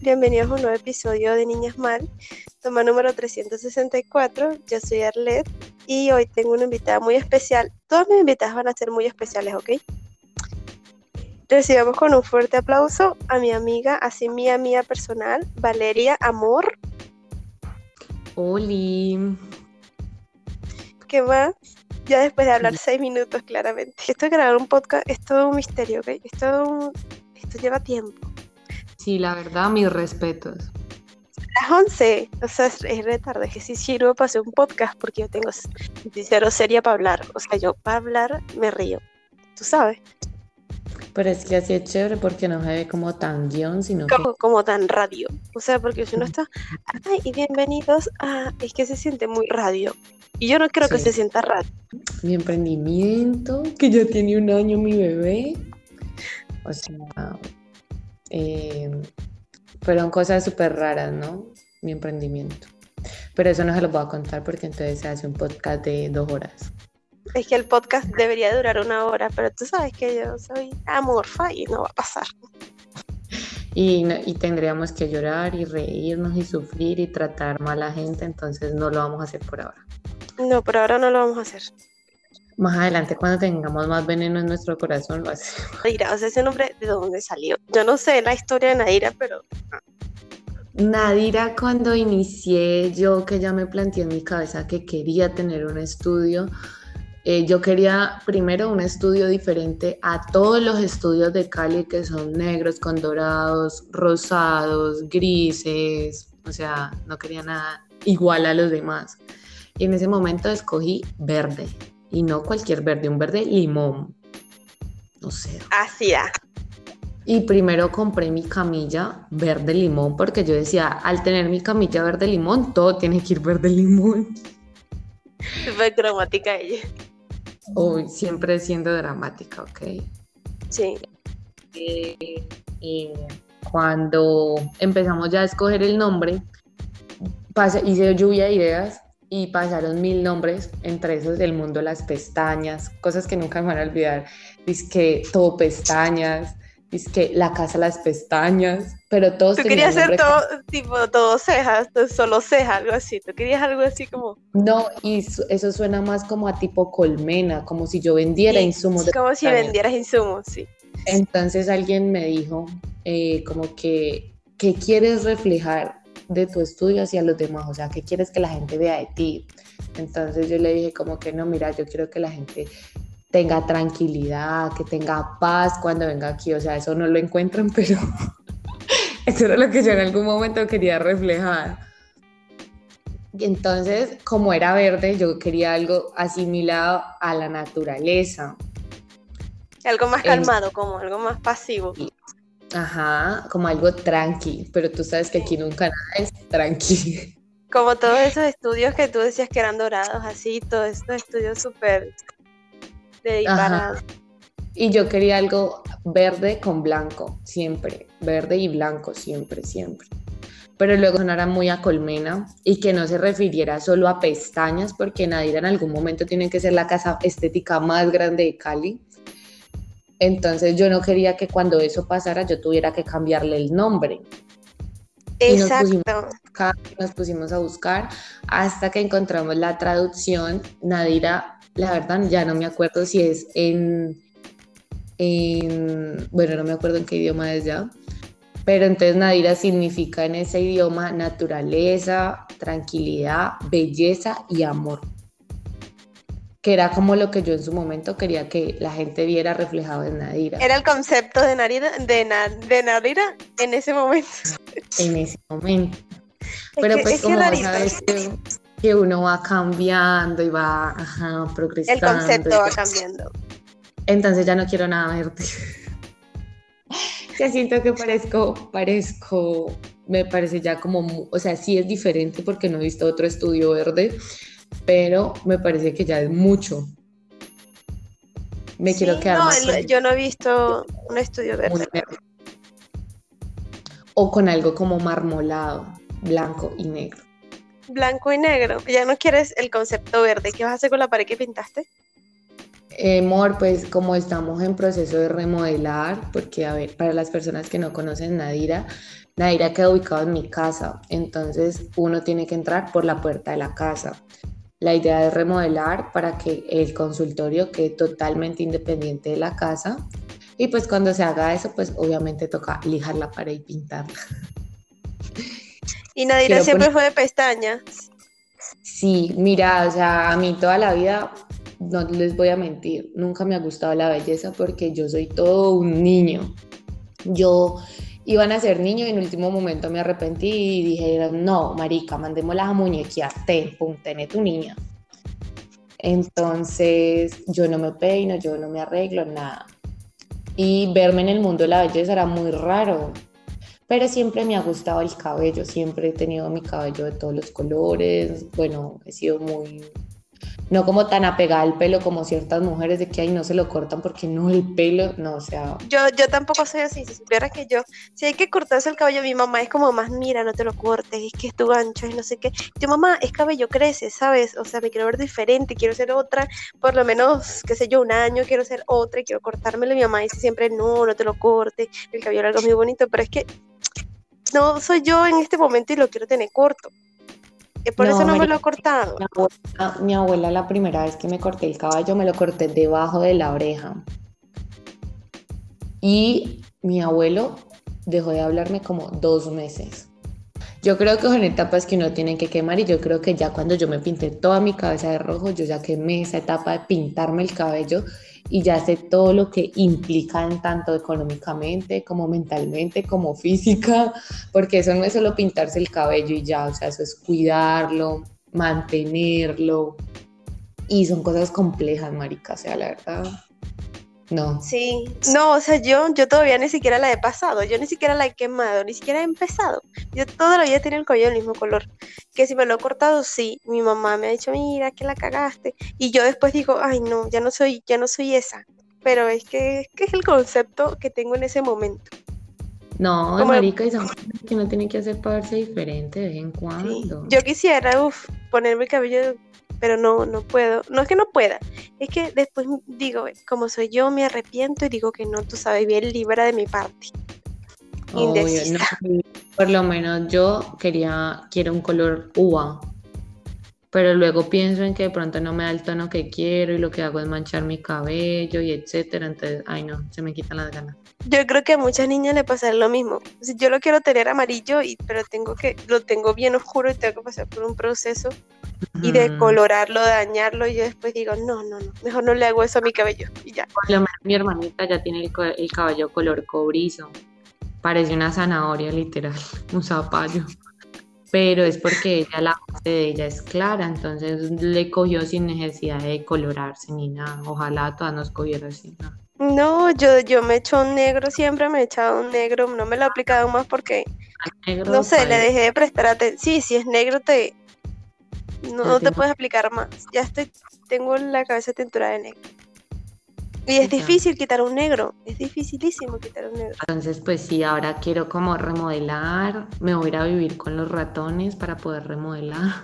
bienvenidos a un nuevo episodio de Niñas Mal, toma número 364. Yo soy Arlet y hoy tengo una invitada muy especial. Todas mis invitadas van a ser muy especiales, ¿ok? Recibamos con un fuerte aplauso a mi amiga, así mía, mía personal, Valeria Amor. Oli. ¿Qué más? Ya después de hablar seis minutos, claramente. Esto de grabar un podcast es todo un misterio, ¿ok? Esto, esto lleva tiempo. Sí, la verdad, mis respetos. Las 11, o sea, es, es re tarde, que sí sirvo para hacer un podcast porque yo tengo cero seria para hablar. O sea, yo para hablar me río, tú sabes. Pero es que así es chévere porque no se ve como tan guion, sino como, como tan radio. O sea, porque si uno está, ay, y bienvenidos a, es que se siente muy radio. Y yo no creo sí. que se sienta radio. Mi emprendimiento, que ya tiene un año mi bebé. O sea, eh, fueron cosas súper raras, ¿no? Mi emprendimiento. Pero eso no se los voy a contar porque entonces se hace un podcast de dos horas. Es que el podcast debería durar una hora, pero tú sabes que yo soy amorfa y no va a pasar. Y, y, tendríamos que llorar y reírnos y sufrir y tratar mal a la gente, entonces no lo vamos a hacer por ahora. No, por ahora no lo vamos a hacer. Más adelante, cuando tengamos más veneno en nuestro corazón, lo hacemos. Nadira, o sea, ese nombre, ¿de dónde salió? Yo no sé la historia de Nadira, pero... Nadira, cuando inicié, yo que ya me planteé en mi cabeza que quería tener un estudio, eh, yo quería primero un estudio diferente a todos los estudios de Cali que son negros con dorados, rosados, grises, o sea, no quería nada igual a los demás. Y en ese momento escogí verde, y no cualquier verde, un verde limón. No sé. Así es. Y primero compré mi camilla verde limón porque yo decía, al tener mi camilla verde limón, todo tiene que ir verde limón. Súper dramática ella. Hoy siempre siendo dramática, ¿ok? Sí. Eh, eh, cuando empezamos ya a escoger el nombre, pasé, hice lluvia de ideas y pasaron mil nombres, entre esos del mundo las pestañas, cosas que nunca me van a olvidar. Dice que todo pestañas, dice que la casa las pestañas, pero todos Tú querías hacer todo, tipo, todo cejas, solo ceja, algo así. Tú querías algo así como. No, y eso suena más como a tipo colmena, como si yo vendiera sí, insumos. De como pestañas. si vendieras insumos, sí. Entonces alguien me dijo, eh, como que, ¿qué quieres reflejar? De tu estudio hacia los demás, o sea, ¿qué quieres que la gente vea de ti? Entonces yo le dije como que no, mira, yo quiero que la gente tenga tranquilidad, que tenga paz cuando venga aquí, o sea, eso no lo encuentran, pero eso era lo que yo en algún momento quería reflejar. Y entonces, como era verde, yo quería algo asimilado a la naturaleza. Algo más calmado, en... como algo más pasivo. Ajá, como algo tranqui, pero tú sabes que aquí nunca nada es tranqui. Como todos esos estudios que tú decías que eran dorados, así, todos estos estudios súper de disparados. Y yo quería algo verde con blanco, siempre, verde y blanco, siempre, siempre. Pero luego sonara muy a colmena y que no se refiriera solo a pestañas, porque Nadira en algún momento tiene que ser la casa estética más grande de Cali entonces yo no quería que cuando eso pasara yo tuviera que cambiarle el nombre. Exacto. Y nos, pusimos buscar, nos pusimos a buscar hasta que encontramos la traducción. Nadira, la verdad ya no me acuerdo si es en, en bueno, no me acuerdo en qué idioma es ya. Pero entonces Nadira significa en ese idioma naturaleza, tranquilidad, belleza y amor que era como lo que yo en su momento quería que la gente viera reflejado en Nadira. Era el concepto de Nadira, de, Na, de Nadira en ese momento. En ese momento. Pero es que, pues es como que sabes que, que, uno va cambiando y va ajá, progresando. El concepto va cambiando. Entonces ya no quiero nada verde. ya siento que parezco, parezco, me parece ya como, o sea, sí es diferente porque no he visto otro estudio verde, pero me parece que ya es mucho. Me sí, quiero quedar no, más el, yo no he visto un estudio verde. O con algo como marmolado, blanco y negro. Blanco y negro. Ya no quieres el concepto verde. ¿Qué vas a hacer con la pared que pintaste? Eh, Mor, pues como estamos en proceso de remodelar, porque a ver, para las personas que no conocen Nadira, Naira queda ubicado en mi casa, entonces uno tiene que entrar por la puerta de la casa. La idea es remodelar para que el consultorio quede totalmente independiente de la casa. Y pues cuando se haga eso, pues obviamente toca lijar la pared y pintarla. ¿Y Naira siempre fue de pestañas? Sí, mira, o sea, a mí toda la vida, no les voy a mentir, nunca me ha gustado la belleza porque yo soy todo un niño. Yo iban a ser niño y en último momento me arrepentí y dije, no, marica, mandémoslas a muñequear, ten, pum, tené tu niña. Entonces yo no me peino, yo no me arreglo, nada. Y verme en el mundo de la belleza era muy raro, pero siempre me ha gustado el cabello, siempre he tenido mi cabello de todos los colores, bueno, he sido muy no como tan apegada al pelo como ciertas mujeres de que ahí no se lo cortan porque no el pelo, no, o sea. Yo, yo tampoco soy así, si supieras que yo, si hay que cortarse el cabello, mi mamá es como más, mira, no te lo cortes, es que es tu gancho, y no sé qué. Yo, mamá, es cabello crece, ¿sabes? O sea, me quiero ver diferente, quiero ser otra, por lo menos, qué sé yo, un año, quiero ser otra y quiero cortármelo. Mi mamá dice siempre, no, no te lo cortes, el cabello largo es muy bonito, pero es que no soy yo en este momento y lo quiero tener corto. Eh, por eso no me lo he cortado. Mi abuela, la primera vez que me corté el caballo, me lo corté debajo de la oreja. Y mi abuelo dejó de hablarme como dos meses. Yo creo que son etapas que uno tiene que quemar y yo creo que ya cuando yo me pinté toda mi cabeza de rojo, yo ya quemé esa etapa de pintarme el cabello y ya sé todo lo que implica en tanto económicamente como mentalmente como física, porque eso no es solo pintarse el cabello y ya, o sea, eso es cuidarlo, mantenerlo y son cosas complejas, marica, o sea, la verdad. No. Sí, no, o sea, yo, yo todavía ni siquiera la he pasado, yo ni siquiera la he quemado, ni siquiera he empezado. Yo todavía tenido el cabello del mismo color. Que si me lo he cortado, sí, mi mamá me ha dicho, mira, que la cagaste. Y yo después digo, ay, no, ya no soy, ya no soy esa. Pero es que, es que es el concepto que tengo en ese momento. No, Como marica, y son que no tiene que hacer para verse diferente de vez en cuando. Yo quisiera, uff, ponerme el cabello pero no, no puedo. No es que no pueda, es que después digo, como soy yo, me arrepiento y digo que no, tú sabes, bien libra de mi parte. por lo menos yo quería, quiero un color uva, pero luego pienso en que de pronto no me da el tono que quiero y lo que hago es manchar mi cabello y etcétera, entonces, ay no, se me quitan las ganas. Yo creo que a muchas niñas le pasa lo mismo. yo lo quiero tener amarillo, y, pero tengo que, lo tengo bien oscuro y tengo que pasar por un proceso y de colorarlo, dañarlo, y yo después digo, no, no, no, mejor no le hago eso a mi cabello y ya. mi hermanita ya tiene el, el cabello color cobrizo, parece una zanahoria literal, un zapallo pero es porque ella la base de ella es clara, entonces le cogió sin necesidad de colorarse ni nada. Ojalá todas nos cogiera así. No, yo, yo me echo un negro, siempre me he echado un negro, no me lo he aplicado más porque, no sé, le dejé de prestar atención. Sí, si es negro te, no, te puedes aplicar más. Ya estoy, tengo la cabeza tintura de negro. Y es difícil quitar un negro, es dificilísimo quitar un negro. Entonces, pues sí, ahora quiero como remodelar, me voy a ir a vivir con los ratones para poder remodelar.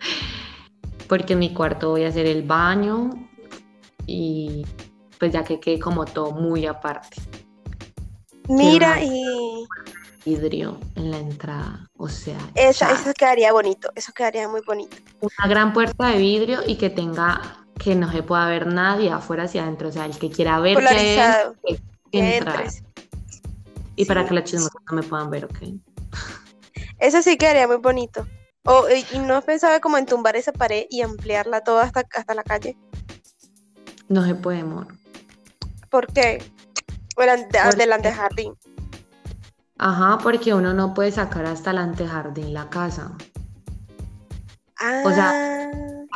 Porque en mi cuarto voy a hacer el baño y pues ya que quede como todo muy aparte. Mira y vidrio en la entrada, o sea, eso, eso quedaría bonito, eso quedaría muy bonito. Una gran puerta de vidrio y que tenga que no se pueda ver nadie afuera hacia adentro, o sea, el que quiera ver Polarizado. que, Y para que las chismosas no me puedan ver, ok. Eso sí quedaría muy bonito. O, ¿Y no has pensado como en tumbar esa pared y ampliarla toda hasta, hasta la calle? No se puede, amor. ¿Por qué? Delante, delante del jardín. Ajá, porque uno no puede sacar hasta el antejardín la casa. Ah. O sea,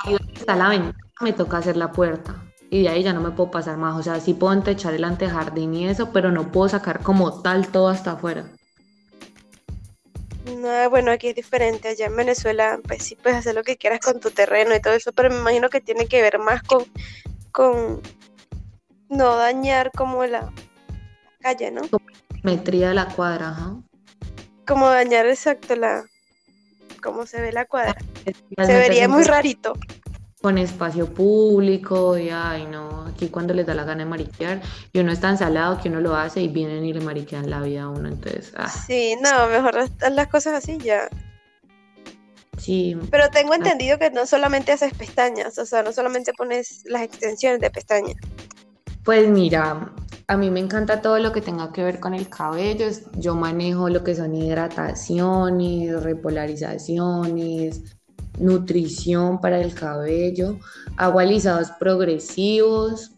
ahí está la ventana me toca hacer la puerta y de ahí ya no me puedo pasar más. O sea, sí puedo entechar el antejardín y eso, pero no puedo sacar como tal todo hasta afuera. No, bueno, aquí es diferente. Allá en Venezuela, pues sí puedes hacer lo que quieras con tu terreno y todo eso, pero me imagino que tiene que ver más con, con no dañar como la calle, ¿no? Metría de la cuadra, ajá. Como dañar exacto la, cómo se ve la cuadra. Se vería muy rarito con espacio público y ay no, aquí cuando les da la gana de mariquear y uno es tan salado que uno lo hace y vienen y le mariquean la vida a uno, entonces... Ah. Sí, no, mejor las cosas así ya. Sí. Pero tengo entendido que no solamente haces pestañas, o sea, no solamente pones las extensiones de pestañas. Pues mira, a mí me encanta todo lo que tenga que ver con el cabello. Yo manejo lo que son hidrataciones, repolarizaciones, nutrición para el cabello, hago alisados progresivos.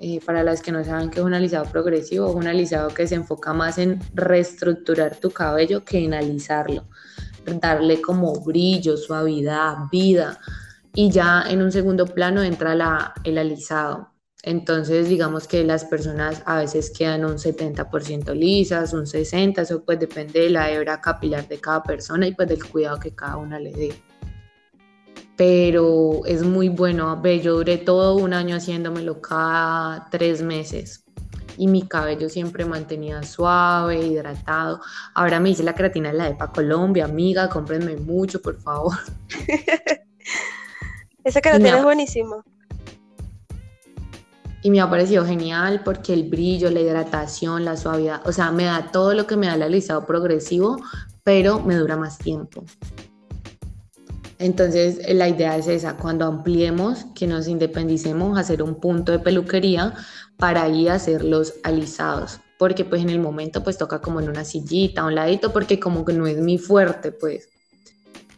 Eh, para las que no saben qué es un alisado progresivo, es un alisado que se enfoca más en reestructurar tu cabello que en alisarlo darle como brillo, suavidad, vida. Y ya en un segundo plano entra el alisado. Entonces, digamos que las personas a veces quedan un 70% lisas, un 60%, eso pues depende de la hebra capilar de cada persona y pues del cuidado que cada una le dé. Pero es muy bueno, ve, yo duré todo un año haciéndomelo cada tres meses y mi cabello siempre mantenía suave, hidratado. Ahora me hice la creatina de la EPA Colombia, amiga, cómprenme mucho, por favor. Esa creatina es buenísima. Y me ha parecido genial porque el brillo, la hidratación, la suavidad, o sea, me da todo lo que me da el alisado progresivo, pero me dura más tiempo. Entonces, la idea es esa, cuando ampliemos, que nos independicemos, hacer un punto de peluquería para ahí hacer los alisados, porque pues en el momento pues toca como en una sillita, a un ladito, porque como que no es mi fuerte, pues.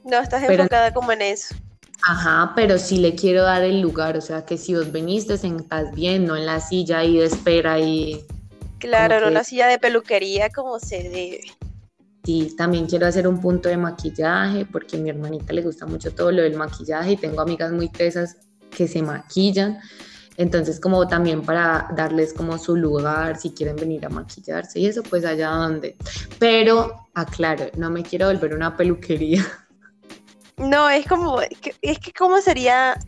No, estás enfocada como en eso. Ajá, pero sí le quiero dar el lugar, o sea que si vos venís te sentás bien, no en la silla ahí de espera y... Claro, no la silla de peluquería como se debe. Sí, también quiero hacer un punto de maquillaje porque a mi hermanita le gusta mucho todo lo del maquillaje y tengo amigas muy tesas que se maquillan. Entonces, como también para darles como su lugar, si quieren venir a maquillarse y eso, pues allá donde. Pero, aclaro, no me quiero volver una peluquería. No, es como, es que cómo sería,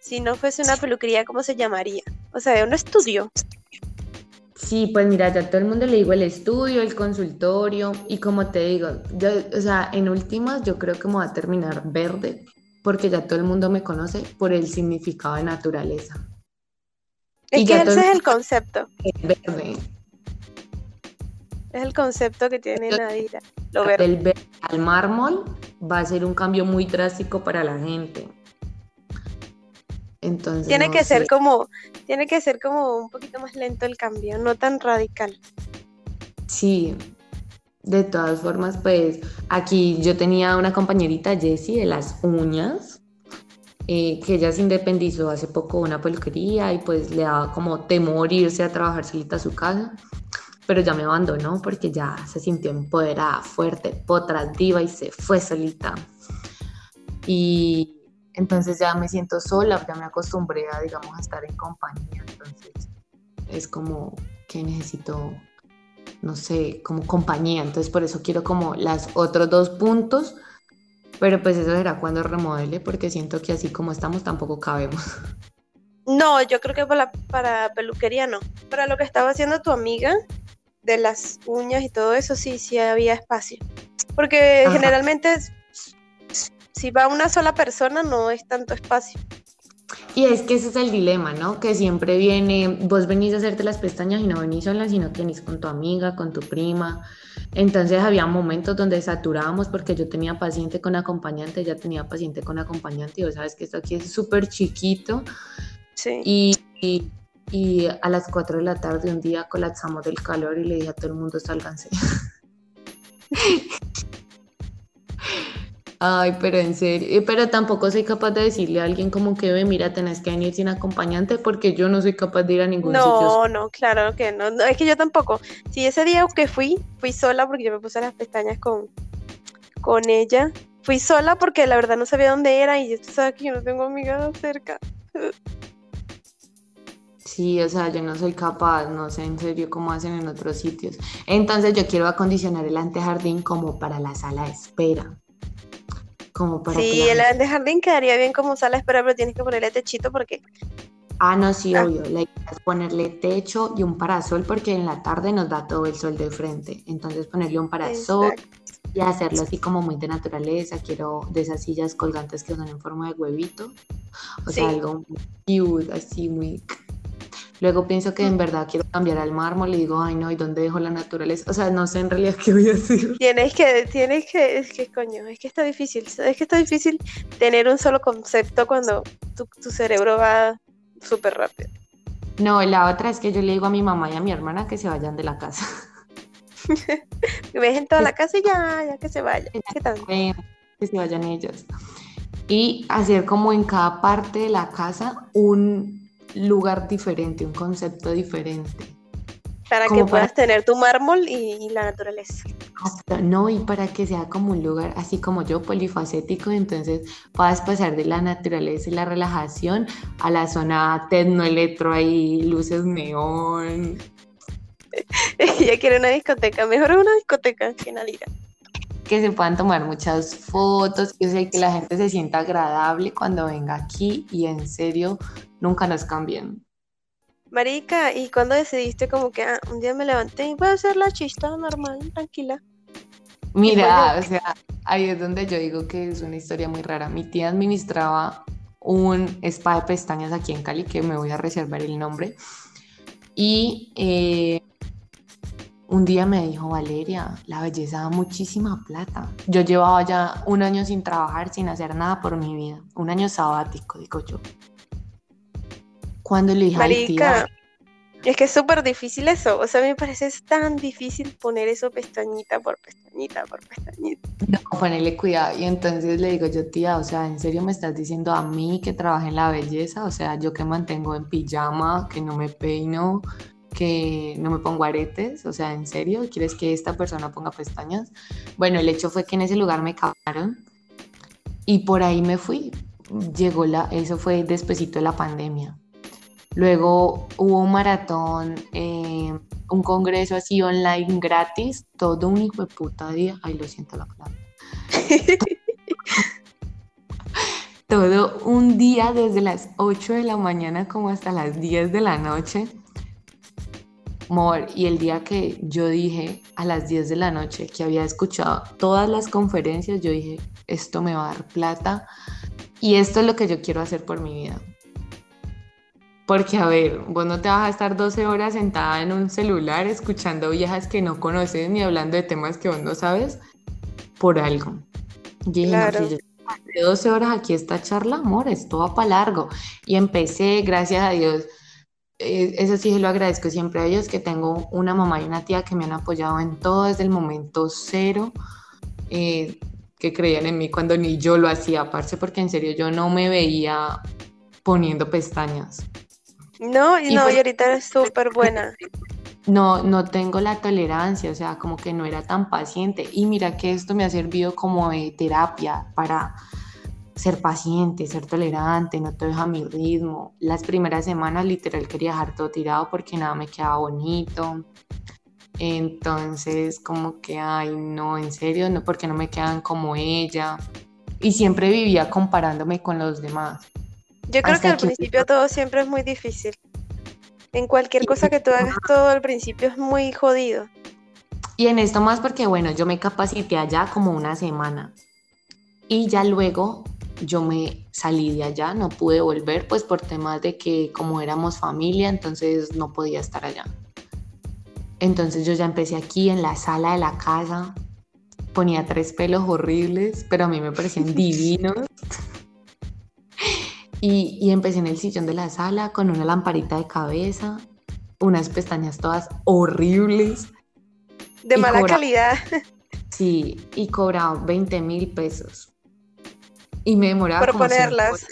si no fuese una peluquería, ¿cómo se llamaría? O sea, un estudio. Sí, pues mira, ya todo el mundo le digo el estudio, el consultorio y como te digo, yo, o sea, en últimas yo creo que me va a terminar verde porque ya todo el mundo me conoce por el significado de naturaleza. Es que ese es el concepto. verde. Es el concepto que tiene Nadira. Lo verde. El verde al mármol va a ser un cambio muy drástico para la gente. Entonces, tiene que ser como, tiene que ser como un poquito más lento el cambio, no tan radical. Sí, de todas formas, pues aquí yo tenía una compañerita Jessie de las uñas eh, que ella se independizó hace poco de una peluquería y pues le daba como temor irse a trabajar solita a su casa, pero ya me abandonó porque ya se sintió empoderada, fuerte, potra, diva y se fue solita. Y entonces ya me siento sola, ya me acostumbré a, digamos, a estar en compañía, entonces es como que necesito, no sé, como compañía, entonces por eso quiero como las otros dos puntos pero pues eso será cuando remodele, porque siento que así como estamos tampoco cabemos. No, yo creo que para, para peluquería no. Para lo que estaba haciendo tu amiga, de las uñas y todo eso, sí, sí había espacio. Porque generalmente si va una sola persona no es tanto espacio. Y es que ese es el dilema, ¿no? Que siempre viene, vos venís a hacerte las pestañas y no venís sola, sino que venís con tu amiga, con tu prima. Entonces había momentos donde saturábamos porque yo tenía paciente con acompañante, ella tenía paciente con acompañante y vos sabes que esto aquí es súper chiquito. Sí. Y, y, a las 4 de la tarde un día colapsamos del calor y le dije a todo el mundo, sálganse. Ay, pero en serio, eh, pero tampoco soy capaz de decirle a alguien como que ve, mira, tenés que venir sin acompañante porque yo no soy capaz de ir a ningún sitio. No, no, claro que no, es que yo tampoco. Si ese día que fui, fui sola porque yo me puse las pestañas con, con ella. Fui sola porque la verdad no sabía dónde era y tú sabes que yo no tengo amigas cerca. Sí, o sea, yo no soy capaz, no sé en serio cómo hacen en otros sitios. Entonces yo quiero acondicionar el antejardín como para la sala de espera como para sí, el de jardín quedaría bien como sala de espera, pero tienes que ponerle techito porque... Ah, no, sí, ah. obvio. La idea es ponerle techo y un parasol porque en la tarde nos da todo el sol de frente. Entonces ponerle un parasol, y hacerlo así como muy de naturaleza. Quiero de esas sillas colgantes que son en forma de huevito. O sea, algo cute, así muy... Luego pienso que en verdad quiero cambiar al mármol y digo, ay no, ¿y dónde dejo la naturaleza? O sea, no sé en realidad qué voy a hacer. Tienes que, tienes que, es que coño, es que está difícil, es que está difícil tener un solo concepto cuando tu, tu cerebro va súper rápido. No, la otra es que yo le digo a mi mamá y a mi hermana que se vayan de la casa. Me dejen toda la casa y ya, ya que se vayan. Que se vayan ellos. Y hacer como en cada parte de la casa un lugar diferente, un concepto diferente. Para que puedas tener tu mármol y, la naturaleza. No, y para que sea como un lugar así como yo, polifacético, entonces puedas pasar de la naturaleza y la relajación a la zona tecnoelectro ahí, luces neón, Ella quiere una discoteca, mejor una discoteca que una liga. Que se puedan tomar muchas fotos, que, sé que la gente se sienta agradable cuando venga aquí y en serio nunca nos cambien. Marica, ¿y cuando decidiste como que ah, un día me levanté y voy a hacer la chista normal, tranquila? Mira, o sea, ahí es donde yo digo que es una historia muy rara. Mi tía administraba un spa de pestañas aquí en Cali, que me voy a reservar el nombre. Y eh, un día me dijo, Valeria, la belleza da muchísima plata. Yo llevaba ya un año sin trabajar, sin hacer nada por mi vida. Un año sabático, digo yo. Cuando le dije, Marica, es que es súper difícil eso. O sea, me parece tan difícil poner eso pestañita por pestañita por pestañita. No, ponerle cuidado. Y entonces le digo yo, tía, o sea, ¿en serio me estás diciendo a mí que trabaje en la belleza? O sea, yo que mantengo en pijama, que no me peino, que no me pongo aretes, o sea, ¿en serio? ¿Quieres que esta persona ponga pestañas? Bueno, el hecho fue que en ese lugar me cagaron y por ahí me fui. Llegó la, eso fue despuesito de la pandemia. Luego hubo un maratón, eh, un congreso así online gratis, todo un hijo de puta día. Ay, lo siento la palabra. todo un día desde las 8 de la mañana como hasta las 10 de la noche y el día que yo dije a las 10 de la noche que había escuchado todas las conferencias, yo dije, esto me va a dar plata y esto es lo que yo quiero hacer por mi vida. Porque, a ver, vos no te vas a estar 12 horas sentada en un celular escuchando viejas que no conoces ni hablando de temas que vos no sabes por algo. Y claro. no, si 12 horas aquí esta charla, amor, esto va para largo. Y empecé, gracias a Dios, eh, eso sí lo agradezco siempre a ellos, que tengo una mamá y una tía que me han apoyado en todo desde el momento cero, eh, que creían en mí cuando ni yo lo hacía, aparte porque en serio yo no me veía poniendo pestañas. No, y no, pues y ahorita eres súper buena. No, no tengo la tolerancia, o sea, como que no era tan paciente. Y mira que esto me ha servido como de terapia para ser paciente, ser tolerante, no te deja mi ritmo. Las primeras semanas literal quería dejar todo tirado porque nada me quedaba bonito. Entonces, como que, ay, no, en serio, no, porque no me quedan como ella. Y siempre vivía comparándome con los demás. Yo creo que al principio todo siempre es muy difícil. En cualquier cosa que tú hagas, todo al principio es muy jodido. Y en esto más porque, bueno, yo me capacité allá como una semana. Y ya luego yo me salí de allá, no pude volver pues por temas de que como éramos familia, entonces no podía estar allá. Entonces yo ya empecé aquí en la sala de la casa, ponía tres pelos horribles, pero a mí me parecían divinos. Y, y, empecé en el sillón de la sala con una lamparita de cabeza, unas pestañas todas horribles. De mala calidad. Sí, y cobraba 20 mil pesos. Y me demoraba. Por ponerlas.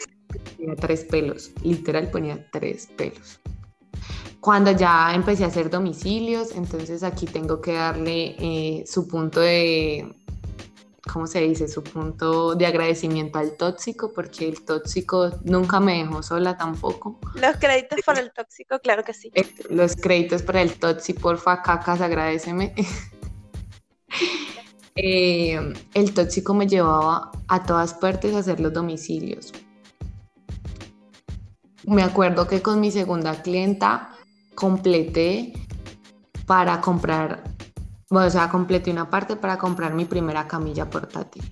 Ponía tres pelos, literal ponía tres pelos. Cuando ya empecé a hacer domicilios, entonces aquí tengo que darle eh, su punto de, ¿cómo se dice? Su punto de agradecimiento al tóxico, porque el tóxico nunca me dejó sola tampoco. Los créditos para el tóxico, claro que sí. Eh, los créditos para el tóxico, porfa, cacas, agradeceme. Eh, el tóxico me llevaba a todas partes a hacer los domicilios. Me acuerdo que con mi segunda clienta completé para comprar Bueno, o sea, completé una parte para comprar mi primera camilla portátil.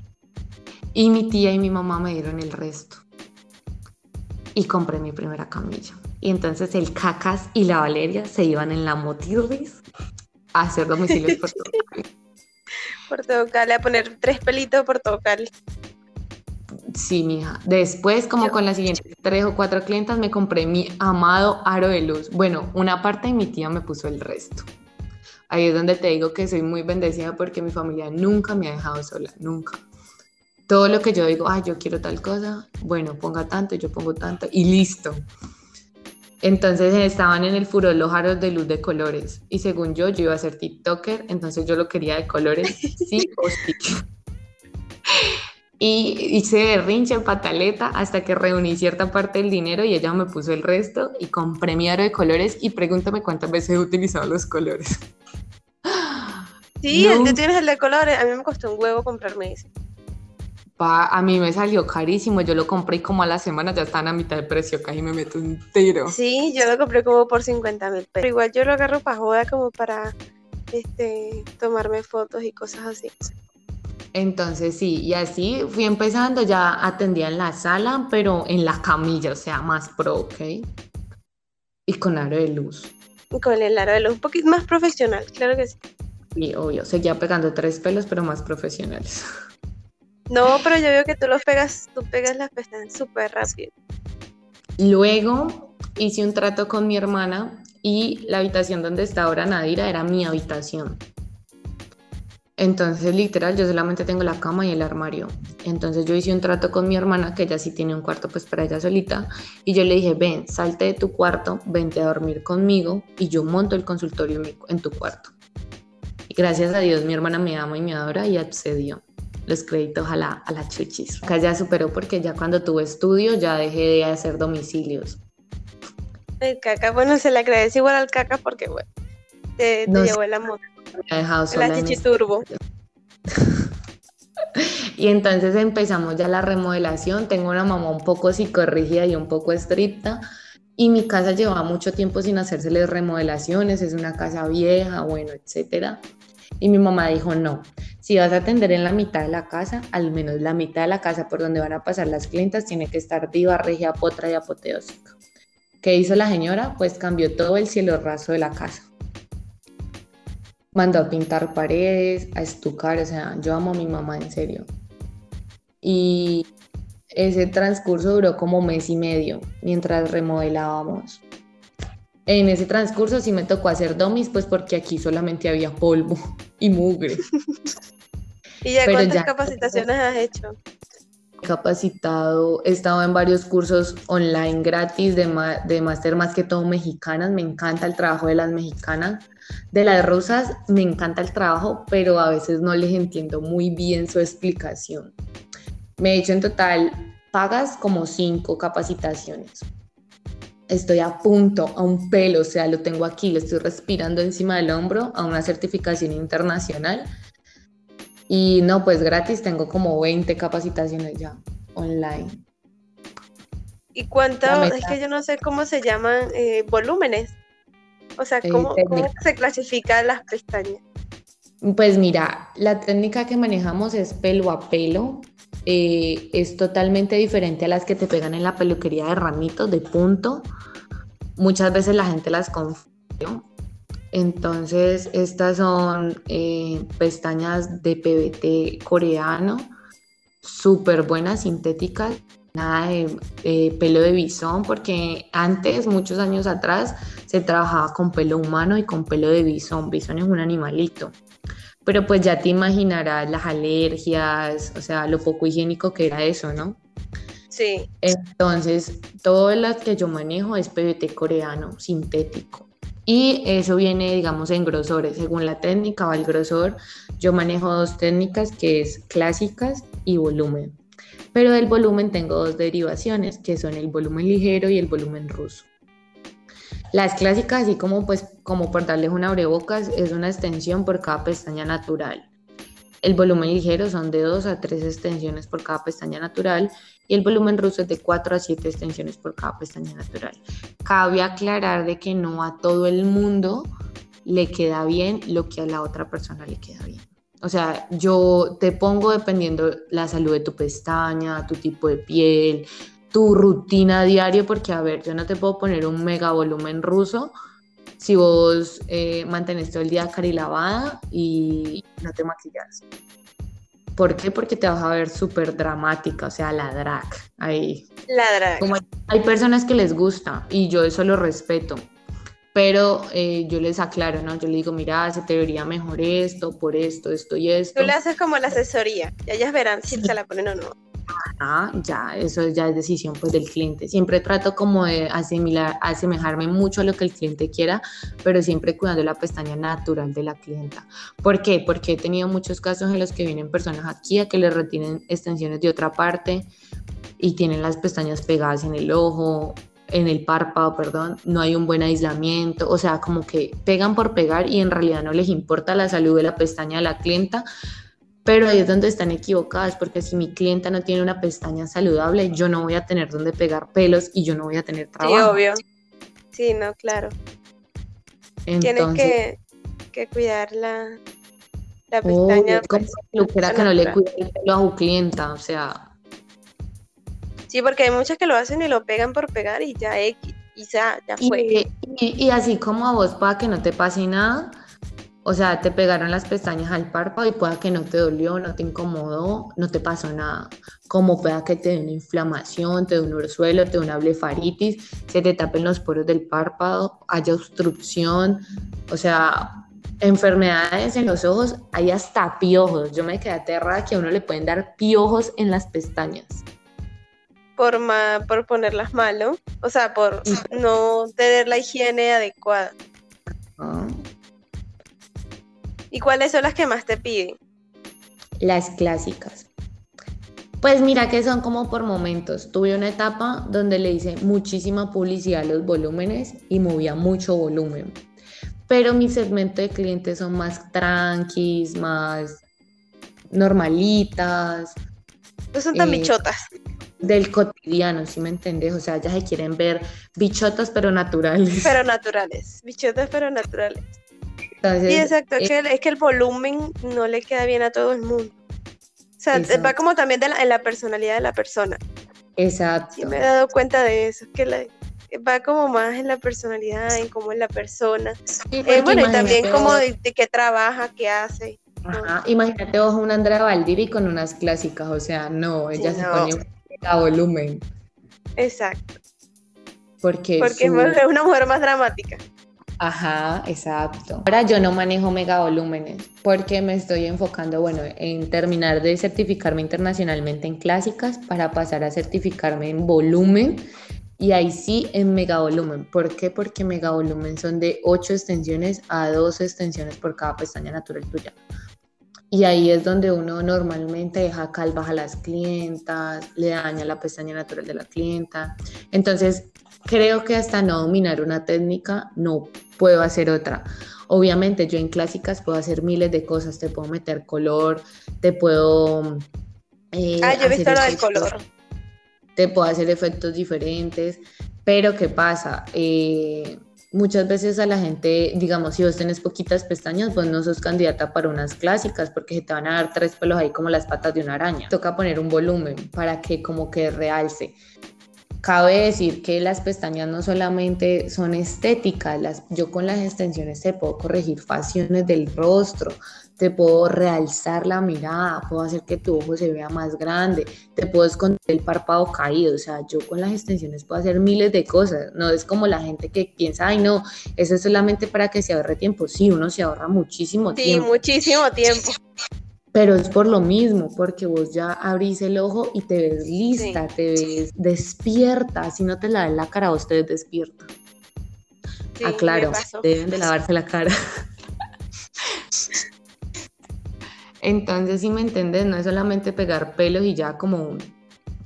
Y mi tía y mi mamá me dieron el resto. Y compré mi primera camilla. Y entonces el Cacas y la Valeria se iban en la Motirdis a hacer domicilios por todo Cali. Por todo Cali, a poner tres pelitos por todo Cali. Sí, mija. Después, como con las siguientes tres o cuatro clientas, me compré mi amado aro de luz. Bueno, una parte y mi tía me puso el resto. Ahí es donde te digo que soy muy bendecida porque mi familia nunca me ha dejado sola, nunca. Todo lo que yo digo, ay, yo quiero tal cosa, bueno, ponga tanto, yo pongo tanto y listo. Entonces estaban en el furor los aros de luz de colores y según yo, yo iba a ser TikToker, entonces yo lo quería de colores, sí o sí. Y hice berrinche, pataleta, hasta que reuní cierta parte del dinero y ella me puso el resto y compré mi aro de colores y pregúntame cuántas veces he utilizado los colores. Sí, tú tienes el de colores. A mí me costó un huevo comprarme ese. Pa, a mí me salió carísimo. Yo lo compré y como a la semana ya están a mitad de precio. Casi me meto un tiro. Sí, yo lo compré como por 50 mil Pero igual yo lo agarro para joda como para este, tomarme fotos y cosas así. Entonces sí, y así fui empezando, ya atendía en la sala, pero en la camilla, o sea, más pro, ¿ok? Y con aro de luz. Con el aro de luz, un poquito más profesional, claro que sí. Y obvio, seguía pegando tres pelos, pero más profesionales. No, pero yo veo que tú los pegas, tú pegas las pestañas súper rápido. Luego hice un trato con mi hermana y la habitación donde está ahora Nadira era mi habitación. Entonces, literal, yo solamente tengo la cama y el armario. Entonces yo hice un trato con mi hermana, que ella sí tiene un cuarto pues para ella solita, y yo le dije, ven, salte de tu cuarto, vente a dormir conmigo y yo monto el consultorio en tu cuarto. Y gracias a Dios mi hermana me ama y me adora y accedió. Los créditos a la, a la chuchis. Acá ya superó porque ya cuando tuve estudio ya dejé de hacer domicilios. El caca, bueno, se le agradece igual al caca porque, bueno, te, llevó moto. Me ha dejado sola la chichiturbo. y entonces empezamos ya la remodelación. Tengo una mamá un poco psicorrígida y un poco estricta y mi casa llevaba mucho tiempo sin hacérseles remodelaciones, es una casa vieja, bueno, etcétera. Y mi mamá dijo, no, si vas a atender en la mitad de la casa, al menos la mitad de la casa por donde van a pasar las clientas tiene que estar diva, regia, potra y apoteósica. ¿Qué hizo la señora? Pues cambió todo el cielo raso de la casa. Mandó a pintar paredes, a estucar, o sea, yo amo a mi mamá en serio. Y ese transcurso duró como mes y medio mientras remodelábamos. En ese transcurso sí me tocó hacer domis, pues porque aquí solamente había polvo y mugre. ¿Y ya cuántas capacitaciones has hecho? capacitado, he estado en varios cursos online gratis de, de máster más que todo mexicanas, me encanta el trabajo de las mexicanas, de las rusas me encanta el trabajo, pero a veces no les entiendo muy bien su explicación. Me he hecho en total pagas como cinco capacitaciones. Estoy a punto, a un pelo, o sea, lo tengo aquí, lo estoy respirando encima del hombro a una certificación internacional. Y no, pues gratis tengo como 20 capacitaciones ya online. ¿Y cuánto? Es que yo no sé cómo se llaman eh, volúmenes. O sea, ¿cómo, ¿cómo se clasifican las pestañas? Pues mira, la técnica que manejamos es pelo a pelo, eh, es totalmente diferente a las que te pegan en la peluquería de ramitos, de punto. Muchas veces la gente las confunde. Entonces, estas son eh, pestañas de PBT coreano, súper buenas, sintéticas, nada de pelo de bisón, porque antes, muchos años atrás, se trabajaba con pelo humano y con pelo de bisón. Bisón es un animalito pero pues ya te imaginarás las alergias, o sea, lo poco higiénico que era eso, ¿no? Sí. Entonces, todo lo que yo manejo es PBT coreano, sintético. Y eso viene, digamos, en grosores. Según la técnica o el grosor, yo manejo dos técnicas que es clásicas y volumen. Pero del volumen tengo dos derivaciones, que son el volumen ligero y el volumen ruso. Las clásicas, así como, pues, como por darles una abrebocas, es una extensión por cada pestaña natural. El volumen ligero son de 2 a 3 extensiones por cada pestaña natural y el volumen ruso es de 4 a 7 extensiones por cada pestaña natural. Cabe aclarar de que no a todo el mundo le queda bien lo que a la otra persona le queda bien. O sea, yo te pongo dependiendo la salud de tu pestaña, tu tipo de piel, tu rutina diaria, porque a ver, yo no te puedo poner un mega volumen ruso si vos eh, mantenés todo el día lavada y no te maquillas. ¿Por qué? Porque te vas a ver súper dramática, o sea, la drag ahí. La drag. hay, personas que les gusta y yo eso lo respeto, pero eh, yo les aclaro, ¿no? Yo les digo, mira, se te vería mejor esto, por esto, esto y esto. Tú le haces como la asesoría y ellas verán si se la ponen o no. Ah, ya, eso ya es decisión pues del cliente. Siempre trato como de asimilar, asemejarme mucho a lo que el cliente quiera, pero siempre cuidando la pestaña natural de la clienta. ¿Por qué? Porque he tenido muchos casos en los que vienen personas aquí a que les retienen extensiones de otra parte y tienen las pestañas pegadas en el ojo, en el párpado, perdón, no hay un buen aislamiento, o sea, como que pegan por pegar y en realidad no les importa la salud de la pestaña de la clienta, pero ahí es donde están equivocadas, porque si mi clienta no tiene una pestaña saludable, yo no voy a tener donde pegar pelos y yo no voy a tener trabajo. Sí, obvio. Sí, no, claro. Tienes que, cuidar la, la pestaña. como pues, que no le cuida el pelo a su clienta, o sea. Sí, porque hay muchas que lo hacen y lo pegan por pegar y ya X, y ya, ya fue. Y, y así como a vos, para que no te pase nada, o sea, te pegaron las pestañas al párpado y pueda que no te dolió, no te incomodó, no te pasó nada. Como pueda que te dé una inflamación, te dé un ursuelo, te dé una blefaritis, se te tapen los poros del párpado, haya obstrucción, o sea, enfermedades en los ojos, hay hasta piojos. Yo me quedé aterrada que a uno le pueden dar piojos en las pestañas. Por, por ponerlas mal, ¿no? O sea, por no tener la higiene adecuada. Ah. ¿Y cuáles son las que más te piden? Las clásicas. Pues mira que son como por momentos. Tuve una etapa donde le hice muchísima publicidad a los volúmenes y movía mucho volumen. Pero mi segmento de clientes son más tranquis, más normalitas. No son tan eh, bichotas. Del cotidiano, si me entendés? O sea, ya se quieren ver bichotas pero naturales. Pero naturales. Bichotas pero naturales sí, exacto, es, que, es que el volumen no le queda bien a todo el mundo. O sea, va como también en la personalidad de la persona. Exacto. Sí, me he dado cuenta de eso, que va como más en la personalidad, en cómo es la persona. Eh, bueno, y también como de, qué trabaja, qué hace. Ajá. Imagínate vos una Andrea Valdiri con unas clásicas, o sea, no, ella se pone a volumen. Exacto. Porque, Porque es una mujer más dramática. Ajá, exacto. Ahora yo no manejo mega volúmenes porque me estoy enfocando, bueno, en terminar de certificarme internacionalmente en clásicas para pasar a certificarme en volumen y ahí sí en mega volumen. ¿Por qué? Porque mega volumen son de 8 extensiones a 12 extensiones por cada pestaña natural tuya. Y ahí es donde uno normalmente deja calvas a las clientas, le daña la pestaña natural de la clienta. Entonces, creo que hasta no dominar una técnica no puedo hacer otra. Obviamente yo en clásicas puedo hacer miles de cosas, te puedo meter color, te puedo... Eh, ah, yo he visto lo del color. Te puedo hacer efectos diferentes, pero ¿qué pasa? Eh, muchas veces a la gente, digamos, si vos tenés poquitas pestañas, pues no sos candidata para unas clásicas porque se te van a dar tres pelos ahí como las patas de una araña. Toca poner un volumen para que como que realce. Cabe decir que las pestañas no solamente son estéticas, las, yo con las extensiones te puedo corregir facciones del rostro, te puedo realzar la mirada, puedo hacer que tu ojo se vea más grande, te puedo esconder el párpado caído, o sea, yo con las extensiones puedo hacer miles de cosas, no es como la gente que piensa, ay no, eso es solamente para que se ahorre tiempo, sí, uno se ahorra muchísimo tiempo. Sí, muchísimo tiempo. Pero es por lo mismo, porque vos ya abrís el ojo y te ves lista, te ves despierta. Si no te laves la cara, vos te ves despierta. ah, claro, deben de lavarse la cara. Entonces, si me entiendes, no es solamente pegar pelos y ya como,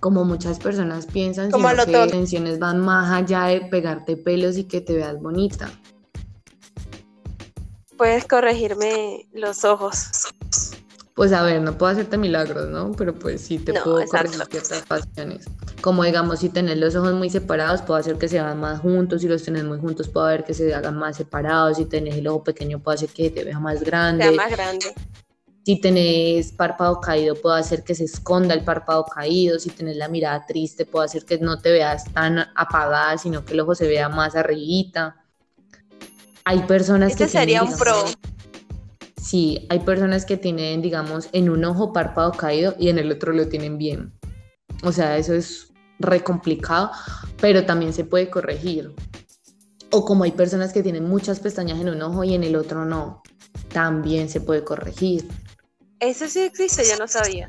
como muchas personas piensan, como sino que las intenciones van más allá de pegarte pelos y que te veas bonita. Puedes corregirme los ojos. Pues a ver, no puedo hacerte milagros, ¿no? Pero pues sí te puedo corregir ciertas pasiones. como digamos, si tenés los ojos muy separados, puede hacer que se hagan más juntos, si los tenés muy juntos, puede hacer que se hagan más separados, si tenés el ojo pequeño, puede hacer que te vea más grande. Sea más grande. Si tenés párpado caído, puede hacer que se esconda el párpado caído. Si tenés la mirada triste, puede hacer que no te veas tan apagada, sino que el ojo se vea más arribita. Hay personas Este que sería tienen, un pro. Sí, hay personas que tienen, digamos, en un ojo párpado caído y en el otro lo tienen bien. O sea, eso es re complicado, pero también se puede corregir. O como hay personas que tienen muchas pestañas en un ojo y en el otro no, también se puede corregir. Eso sí existe, yo no sabía.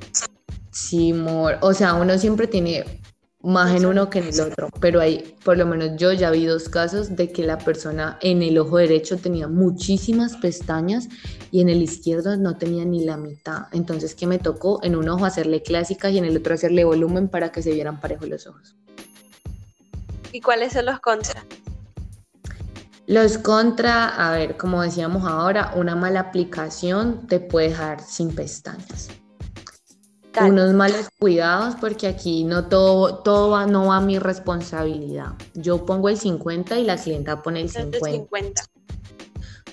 Sí, amor. O sea, uno siempre tiene más en uno que en el otro, pero hay, por lo menos yo ya vi dos casos de que la persona en el ojo derecho tenía muchísimas pestañas y en el izquierdo no tenía ni la mitad. Entonces, que me tocó en un ojo hacerle clásicas y en el otro hacerle volumen para que se vieran parejos los ojos. ¿Y cuáles son los contras? Los contra, a ver, como decíamos ahora, una mala aplicación te puede dejar sin pestañas. Unos malos cuidados, porque aquí no todo, todo va, no va a mi responsabilidad. Yo pongo el 50 y la clienta pone el 50. 150.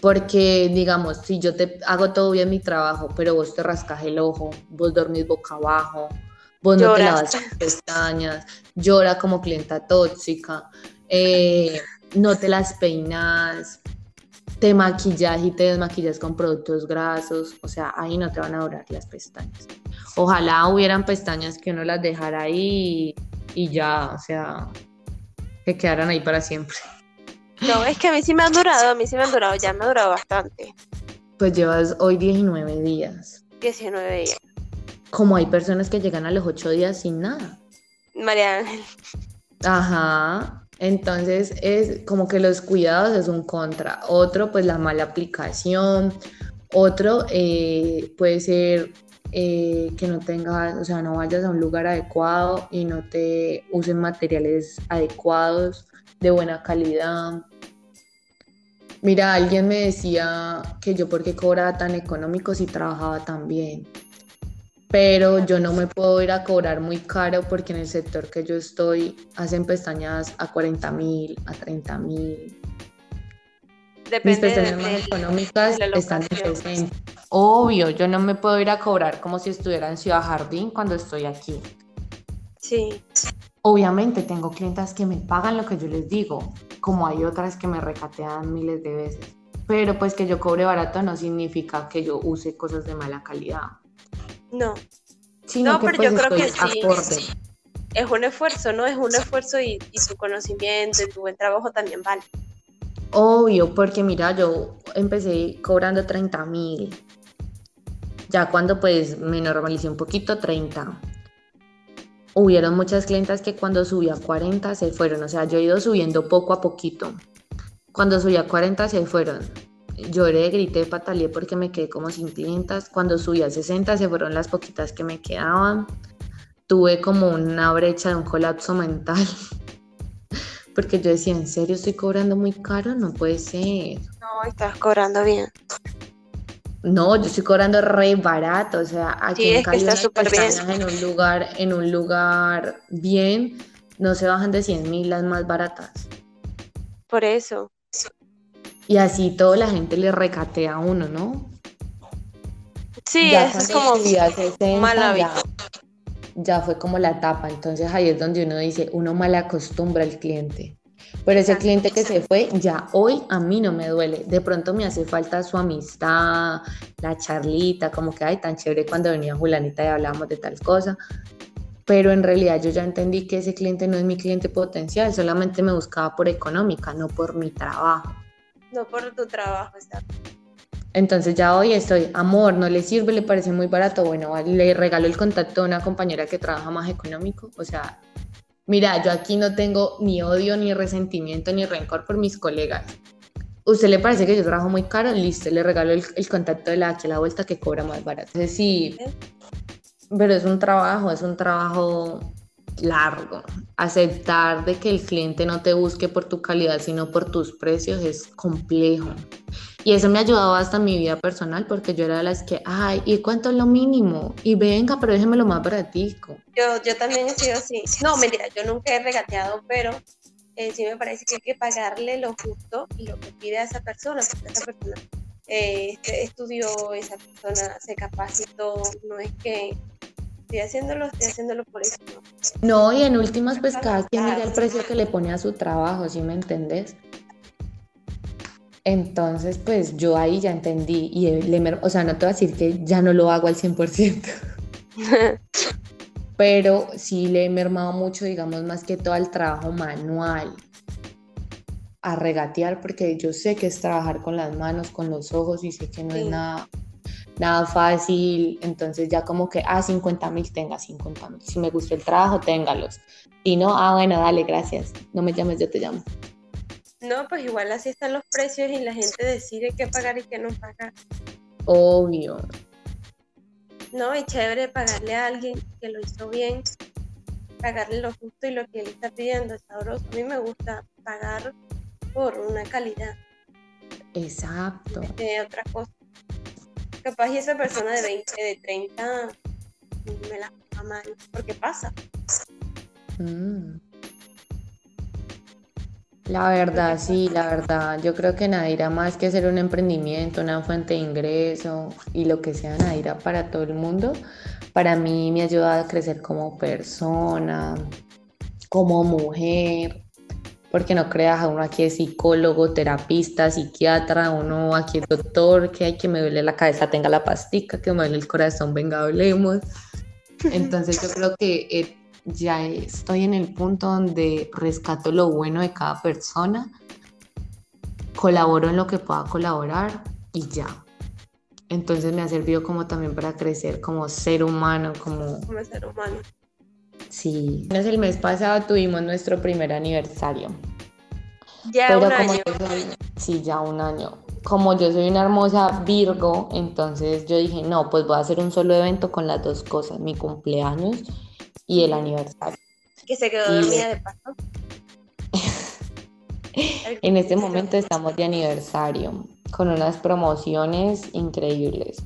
Porque, digamos, si yo te hago todo bien mi trabajo, pero vos te rascas el ojo, vos dormís boca abajo, vos no te lavas las pestañas, llora como clienta tóxica, eh, no te las peinas, te maquillas y te desmaquillas con productos grasos, o sea, ahí no te van a durar las pestañas. Ojalá hubieran pestañas que uno las dejara ahí y, y ya, o sea, que quedaran ahí para siempre. No, es que a mí sí me han durado, a mí sí me han durado, ya me ha durado bastante. Pues llevas hoy 19 días. 19 días. Como hay personas que llegan a los 8 días sin nada. María Ángel. Ajá. Entonces es como que los cuidados es un contra. Otro, pues la mala aplicación. Otro eh, puede ser eh, que no tengas, o sea, no vayas a un lugar adecuado y no te usen materiales adecuados, de buena calidad. Mira, alguien me decía que yo porque cobraba tan económico si trabajaba tan bien. Pero yo no me puedo ir a cobrar muy caro porque en el sector que yo estoy hacen pestañas a 40 mil, a 30 mil. Mis de, pestañas más económicas de están en locación. 60. Obvio, yo no me puedo ir a cobrar como si estuviera en Ciudad Jardín cuando estoy aquí. Sí. Obviamente tengo clientas que me pagan lo que yo les digo, como hay otras que me recatean miles de veces. Pero pues que yo cobre barato no significa que yo use cosas de mala calidad. No, Sino No, que pero pues yo creo que sí. es un esfuerzo, ¿no? Es un esfuerzo y, y tu conocimiento y tu buen trabajo también vale. Obvio, porque mira, yo empecé cobrando 30 mil. Ya cuando pues me normalicé un poquito, 30. Hubieron muchas clientas que cuando subí a 40 se fueron. O sea, yo he ido subiendo poco a poquito. Cuando subí a 40 se fueron. Lloré, grité, pataleé porque me quedé como sin clientas. Cuando subí a 60 se fueron las poquitas que me quedaban. Tuve como una brecha de un colapso mental. Porque yo decía, ¿en serio estoy cobrando muy caro? No puede ser. No, estás cobrando bien. No, yo estoy cobrando re barato, o sea, aquí Sí, en es que Cali está bien. pestañas en un lugar, en un lugar bien, no se bajan de 100 mil las más baratas. Por eso. Y así toda la gente le recatea a uno, ¿no? Sí, Ya eso es como subí a 60, mal ya, hábito. ya fue como la tapa, entonces ahí es donde uno dice, uno mal acostumbra al cliente. Pero ese cliente que se fue, ya hoy a mí no me duele. De pronto me hace falta su amistad, la charlita, como que, ay, tan chévere cuando venía Julanita y hablábamos de tal cosa. Pero en realidad yo ya entendí que ese cliente no es mi cliente potencial, solamente me buscaba por económica, no por mi trabajo. No por tu trabajo, exacto. Entonces ya hoy estoy, amor, no le sirve, le parece muy barato, bueno, le regalo el contacto a una compañera que trabaja más económico, o sea, mira, yo aquí no tengo ni odio, ni resentimiento, ni rencor por mis colegas. ¿Usted le parece que yo trabajo muy caro? Listo, le regalo el, el contacto de la a la vuelta que cobra más barato. Entonces sí, pero es un trabajo, es un trabajo largo. Aceptar de que el cliente no te busque por tu calidad, sino por tus precios es complejo. Y eso me ha ayudado hasta en mi vida personal porque yo era de las que, ay, ¿y cuánto es lo mínimo? Y venga, pero déjeme lo más baratico. Yo, yo también he sido así. No, mentira, yo nunca he regateado, pero eh, sí me parece que hay que pagarle lo justo y lo que pide a esa persona, porque esa persona eh, estudió, esa persona se capacitó, no es que estoy haciéndolo, estoy haciéndolo por eso. No, y en últimas, pues cada quien mira el precio que le pone a su trabajo, ¿sí me entendés? Entonces, pues yo ahí ya entendí y le, o sea, no te voy a decir que ya no lo hago al 100%, pero sí le he mermado mucho, digamos, más que todo al trabajo manual, a regatear, porque yo sé que es trabajar con las manos, con los ojos y sé que no es nada, nada fácil, entonces ya como que, ah, 50 mil, tenga 50 mil, si me gustó el trabajo, téngalos, y no, ah, bueno, dale, gracias, no me llames, yo te llamo. No, pues igual así están los precios y la gente decide qué pagar y qué no pagar. Obvio. No, es chévere pagarle a alguien que lo hizo bien, pagarle lo justo y lo que él está pidiendo es sabroso. A mí me gusta pagar por una calidad. Exacto. De otra cosa. Capaz y esa persona de 20, de 30 me la paga mal, porque pasa. Mm. La verdad, sí, la verdad. Yo creo que Nadira, más que ser un emprendimiento, una fuente de ingreso y lo que sea Nadira para todo el mundo, para mí me ha ayudado a crecer como persona, como mujer. Porque no creas a uno aquí es psicólogo, terapista, psiquiatra, uno aquí es doctor, que hay que me duele la cabeza, tenga la pastica, que me duele el corazón, venga, hablemos. Entonces yo creo que ya estoy en el punto donde rescato lo bueno de cada persona, colaboro en lo que pueda colaborar y ya. Entonces me ha servido como también para crecer como ser humano. Como ser humano. Sí. El mes pasado tuvimos nuestro primer aniversario. Ya un año. sí, ya un año. Como yo soy una hermosa Virgo, entonces yo dije, no, pues voy a hacer un solo evento con las dos cosas, mi cumpleaños y el aniversario. Que se quedó dormida de paso. en este momento estamos de aniversario con unas promociones increíbles.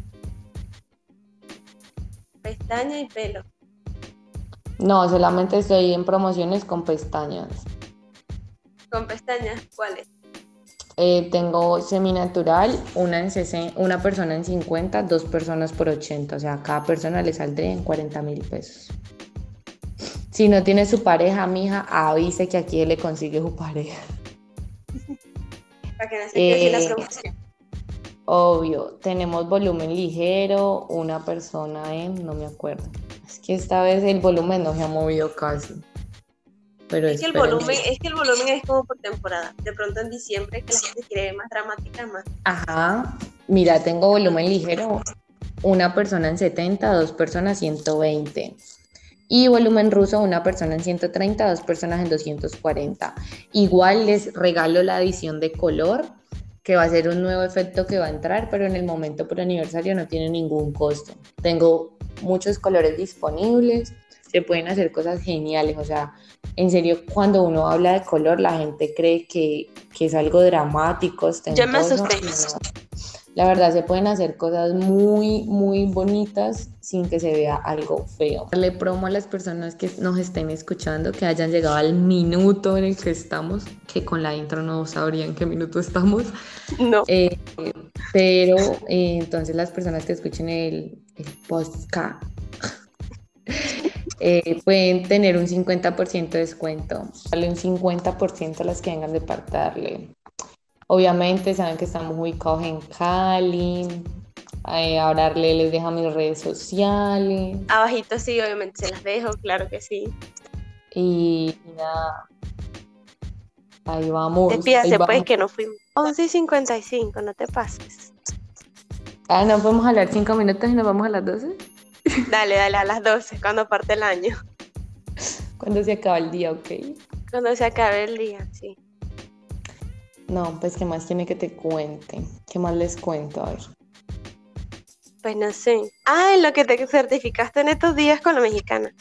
Pestaña y pelo. No, solamente estoy en promociones con pestañas. ¿Con pestañas? ¿Cuáles? Eh, tengo seminatural, una, en una persona en 50, dos personas por 80. O sea, cada persona le saldría en 40 mil pesos. Si no tiene su pareja, mija, avise que aquí le consigue su pareja. Para que no se la promoción. Obvio, tenemos volumen ligero, una persona en, no me acuerdo. Es que esta vez el volumen no se ha movido casi. Pero es, que el volumen, es que el volumen es como por temporada. De pronto en diciembre que la gente quiere más dramática, más. Ajá. Mira, tengo volumen ligero. Una persona en 70, dos personas 120 y volumen ruso una persona en 130, dos personas en 240. Igual les regalo la edición de color, que va a ser un nuevo efecto que va a entrar, pero en el momento por aniversario no tiene ningún costo. Tengo muchos colores disponibles, se pueden hacer cosas geniales, o sea, en serio, cuando uno habla de color, la gente cree que, que es algo dramático. Yo me asusté. La verdad se pueden hacer cosas muy, muy bonitas sin que se vea algo feo. Le promo a las personas que nos estén escuchando que hayan llegado al minuto en el que estamos, que con la intro no sabrían qué minuto estamos. No. Eh, pero eh, entonces las personas que escuchen el, el podcast eh, pueden tener un 50% de descuento. Dale un 50% a las que vengan de parte darle Obviamente saben que estamos ubicados en Cali. Eh, ahora les dejo mis redes sociales. Abajito sí, obviamente se las dejo, claro que sí. Y, nada. Ahí vamos. Despídase pues que no fuimos. 11 y 55, no te pases. Ah, no podemos hablar 5 minutos y nos vamos a las 12. Dale, dale, a las 12, cuando parte el año. Cuando se acaba el día, ok. Cuando se acabe el día, sí. No, pues qué más tiene que te cuente. ¿Qué más les cuento? A ver. Pues no sé. Ah, en lo que te certificaste en estos días con la mexicana.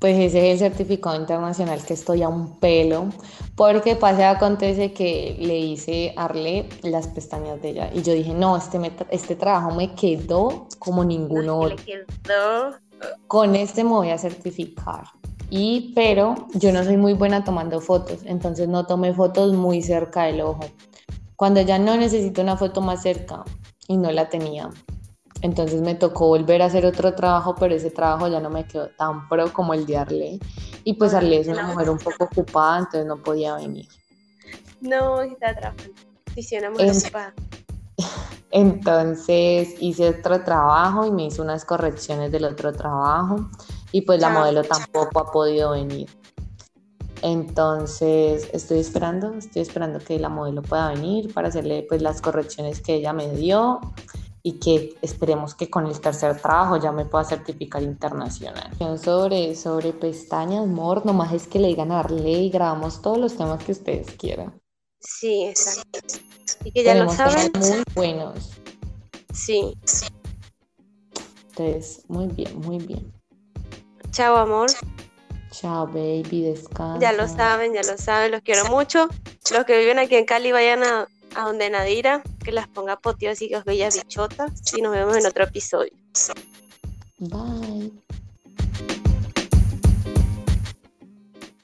Pues ese es el certificado internacional que estoy a un pelo, Porque pasa, acontece que le hice Arle las pestañas de ella. Y yo dije, no, este, este trabajo me quedó como ninguno otro. Con este me voy a certificar. Y, pero yo no soy muy buena tomando fotos, entonces no tomé fotos muy cerca del ojo. Cuando ya no necesito una foto más cerca y no la tenía. Entonces me tocó volver a hacer otro trabajo, pero ese trabajo ya no me quedó tan pro como el de Arle. Y pues Arle es una mujer un poco ocupada, entonces no podía venir. No, está trabajando. muy ocupada. Entonces hice otro trabajo y me hizo unas correcciones del otro trabajo y pues la modelo tampoco ha podido venir. Entonces estoy esperando, estoy esperando que la modelo pueda venir para hacerle pues las correcciones que ella me dio y que esperemos que con el tercer trabajo ya me pueda certificar internacional. Sobre, sobre pestañas, amor, nomás es que le digan a y grabamos todos los temas que ustedes quieran. Sí, exacto. Y que ya lo saben. Muy buenos. Sí. Entonces, muy bien, muy bien. Chao, amor. Chao, baby, descansa. Ya lo saben, ya lo saben, los quiero mucho. Los que viven aquí en Cali vayan a a donde Nadira, que las ponga potios y que os bellas bichotas. Y nos vemos en otro episodio. Bye.